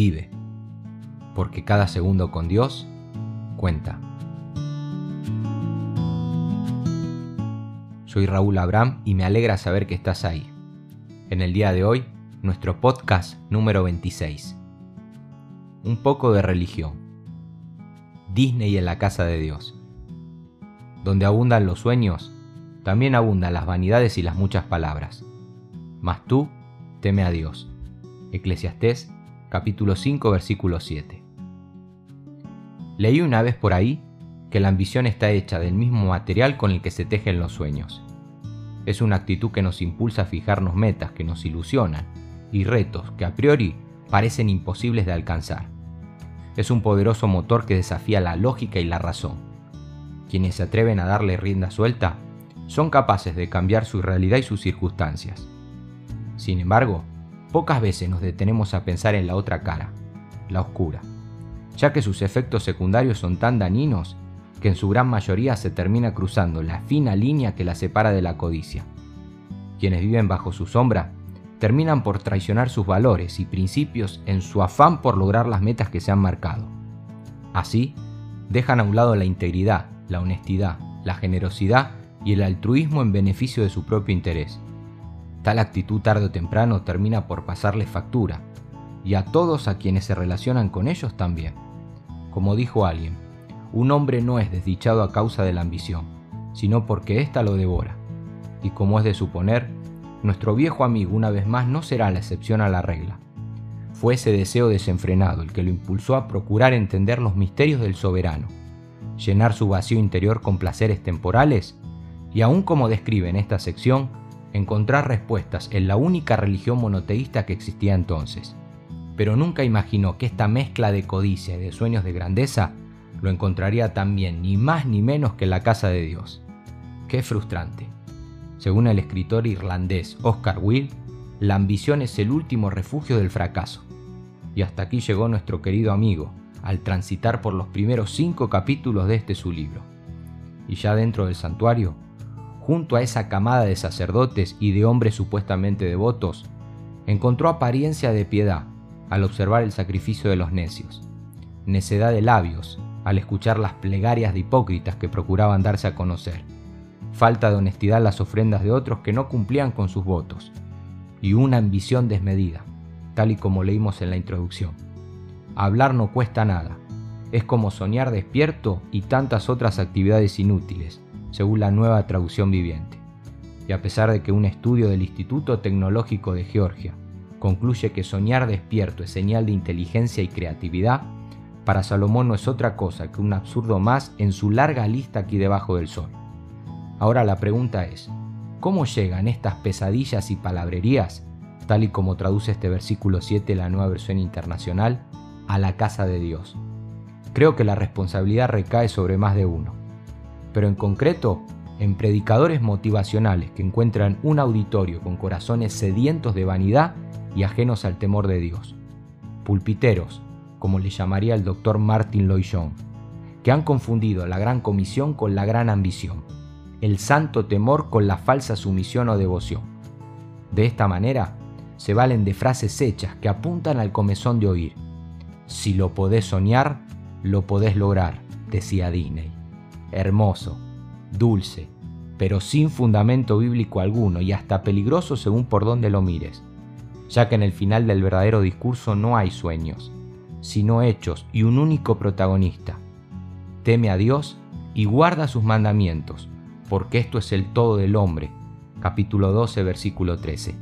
vive, porque cada segundo con Dios cuenta. Soy Raúl Abraham y me alegra saber que estás ahí. En el día de hoy, nuestro podcast número 26. Un poco de religión. Disney en la casa de Dios. Donde abundan los sueños, también abundan las vanidades y las muchas palabras. Mas tú teme a Dios. Eclesiastés capítulo 5 versículo 7. Leí una vez por ahí que la ambición está hecha del mismo material con el que se tejen los sueños. Es una actitud que nos impulsa a fijarnos metas que nos ilusionan y retos que a priori parecen imposibles de alcanzar. Es un poderoso motor que desafía la lógica y la razón. Quienes se atreven a darle rienda suelta son capaces de cambiar su realidad y sus circunstancias. Sin embargo, pocas veces nos detenemos a pensar en la otra cara, la oscura, ya que sus efectos secundarios son tan dañinos que en su gran mayoría se termina cruzando la fina línea que la separa de la codicia. Quienes viven bajo su sombra terminan por traicionar sus valores y principios en su afán por lograr las metas que se han marcado. Así, dejan a un lado la integridad, la honestidad, la generosidad y el altruismo en beneficio de su propio interés. Tal actitud tarde o temprano termina por pasarles factura, y a todos a quienes se relacionan con ellos también. Como dijo alguien, un hombre no es desdichado a causa de la ambición, sino porque ésta lo devora. Y como es de suponer, nuestro viejo amigo una vez más no será la excepción a la regla. Fue ese deseo desenfrenado el que lo impulsó a procurar entender los misterios del soberano, llenar su vacío interior con placeres temporales y aún como describe en esta sección, encontrar respuestas en la única religión monoteísta que existía entonces. Pero nunca imaginó que esta mezcla de codicia y de sueños de grandeza lo encontraría también ni más ni menos que en la casa de Dios. Qué frustrante. Según el escritor irlandés Oscar Wilde, la ambición es el último refugio del fracaso. Y hasta aquí llegó nuestro querido amigo, al transitar por los primeros cinco capítulos de este su libro. Y ya dentro del santuario, junto a esa camada de sacerdotes y de hombres supuestamente devotos, encontró apariencia de piedad al observar el sacrificio de los necios, necedad de labios al escuchar las plegarias de hipócritas que procuraban darse a conocer, falta de honestidad las ofrendas de otros que no cumplían con sus votos, y una ambición desmedida, tal y como leímos en la introducción. Hablar no cuesta nada, es como soñar despierto y tantas otras actividades inútiles, según la nueva traducción viviente. Y a pesar de que un estudio del Instituto Tecnológico de Georgia concluye que soñar despierto es señal de inteligencia y creatividad, para Salomón no es otra cosa que un absurdo más en su larga lista aquí debajo del sol. Ahora la pregunta es, ¿cómo llegan estas pesadillas y palabrerías, tal y como traduce este versículo 7 la nueva versión internacional, a la casa de Dios? Creo que la responsabilidad recae sobre más de uno, pero en concreto en predicadores motivacionales que encuentran un auditorio con corazones sedientos de vanidad y ajenos al temor de Dios, pulpiteros, como le llamaría el doctor Martin Lloyd Jones, que han confundido la gran comisión con la gran ambición el santo temor con la falsa sumisión o devoción. De esta manera, se valen de frases hechas que apuntan al comezón de oír. Si lo podés soñar, lo podés lograr, decía Disney. Hermoso, dulce, pero sin fundamento bíblico alguno y hasta peligroso según por donde lo mires, ya que en el final del verdadero discurso no hay sueños, sino hechos y un único protagonista. Teme a Dios y guarda sus mandamientos, porque esto es el todo del hombre. Capítulo 12, versículo 13.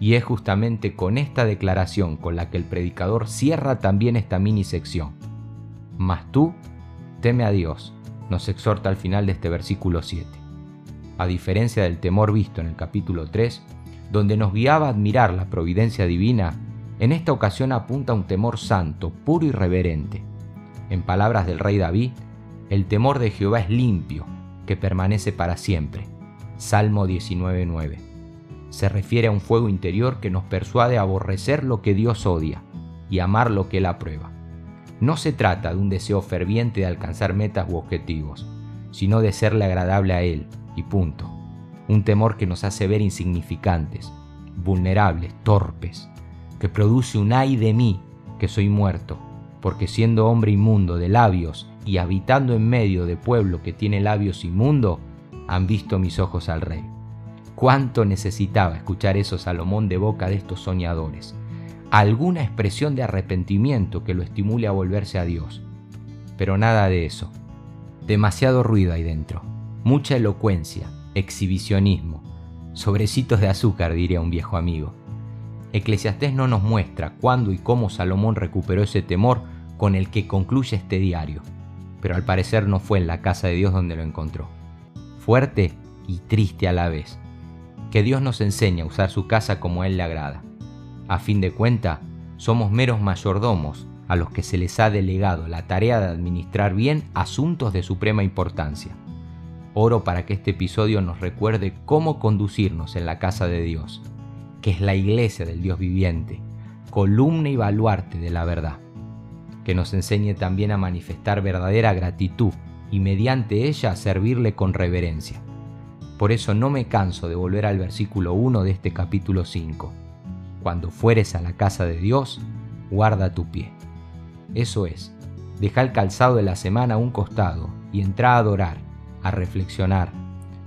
Y es justamente con esta declaración con la que el predicador cierra también esta mini sección. Mas tú, teme a Dios, nos exhorta al final de este versículo 7. A diferencia del temor visto en el capítulo 3, donde nos guiaba a admirar la providencia divina, en esta ocasión apunta un temor santo, puro y reverente. En palabras del rey David, el temor de Jehová es limpio, que permanece para siempre. Salmo 19.9. Se refiere a un fuego interior que nos persuade a aborrecer lo que Dios odia y amar lo que Él aprueba. No se trata de un deseo ferviente de alcanzar metas u objetivos, sino de serle agradable a Él, y punto. Un temor que nos hace ver insignificantes, vulnerables, torpes, que produce un ay de mí que soy muerto, porque siendo hombre inmundo de labios y habitando en medio de pueblo que tiene labios inmundo, han visto mis ojos al rey. Cuánto necesitaba escuchar eso Salomón de boca de estos soñadores. Alguna expresión de arrepentimiento que lo estimule a volverse a Dios. Pero nada de eso. Demasiado ruido ahí dentro. Mucha elocuencia, exhibicionismo. Sobrecitos de azúcar, diría un viejo amigo. Eclesiastés no nos muestra cuándo y cómo Salomón recuperó ese temor con el que concluye este diario, pero al parecer no fue en la casa de Dios donde lo encontró. Fuerte y triste a la vez. Que Dios nos enseñe a usar su casa como Él le agrada. A fin de cuenta, somos meros mayordomos a los que se les ha delegado la tarea de administrar bien asuntos de suprema importancia. Oro para que este episodio nos recuerde cómo conducirnos en la casa de Dios que es la iglesia del Dios viviente, columna y baluarte de la verdad, que nos enseñe también a manifestar verdadera gratitud y mediante ella a servirle con reverencia. Por eso no me canso de volver al versículo 1 de este capítulo 5. Cuando fueres a la casa de Dios, guarda tu pie. Eso es, deja el calzado de la semana a un costado y entra a adorar, a reflexionar,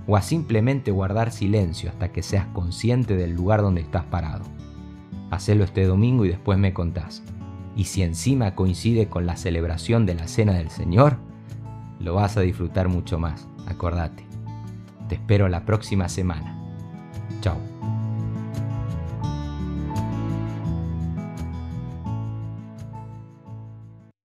o a simplemente guardar silencio hasta que seas consciente del lugar donde estás parado. Hacelo este domingo y después me contás. Y si encima coincide con la celebración de la Cena del Señor, lo vas a disfrutar mucho más, acordate. Te espero la próxima semana. Chao.